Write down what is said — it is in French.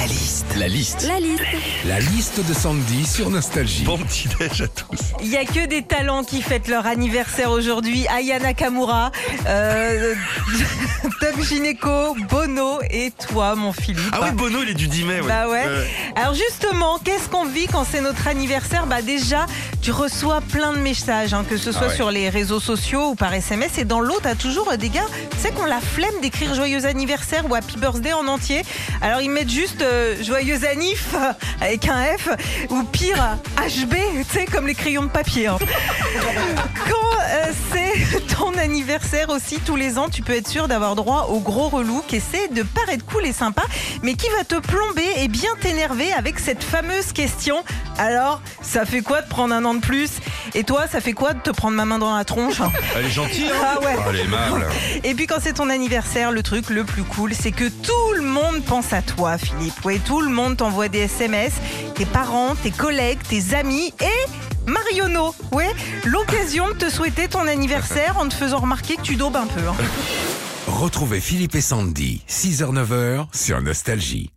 La liste. La liste. La liste. La liste de Sandy sur Nostalgie. Bon petit déj à tous. Il y a que des talents qui fêtent leur anniversaire aujourd'hui. Aya Nakamura, euh, Top Gineco, Bono et toi, mon Philippe. Ah oui, Bono, il est du 10 mai. ouais. Bah ouais. Euh, Alors justement, qu'est-ce qu'on vit quand c'est notre anniversaire? Bah déjà, tu reçois plein de messages, hein, que ce soit Ah ouais. sur les réseaux sociaux ou par SMS. Et dans l'eau, t'as toujours euh, des gars, tu sais, qu'on la flemme d'écrire joyeux anniversaire ou happy birthday en entier. Alors ils mettent juste euh, joyeux anif avec un F ou pire HB, tu sais, comme les crayons de papier. hein. Quand euh, c'est ton anniversaire aussi, tous les ans, tu peux être sûr d'avoir droit au gros relou qui essaie de paraître cool et sympa, mais qui va te plomber et bien t'énerver avec cette fameuse question. Alors, ça fait quoi de prendre un an de plus? Et toi, ça fait quoi de te prendre ma main dans la tronche? Elle est gentille, hein? Ah ouais. Elle est aimable. Et puis quand c'est ton anniversaire, le truc le plus cool, c'est que tout le monde pense à toi, Philippe. Oui, tout le monde t'envoie des SMS, tes parents, tes collègues, tes amis et Marionneau. Ouais, l'occasion de te souhaiter ton anniversaire en te faisant remarquer que tu daubes un peu. hein. Retrouvez Philippe et Sandy, 6h-9h sur Nostalgie.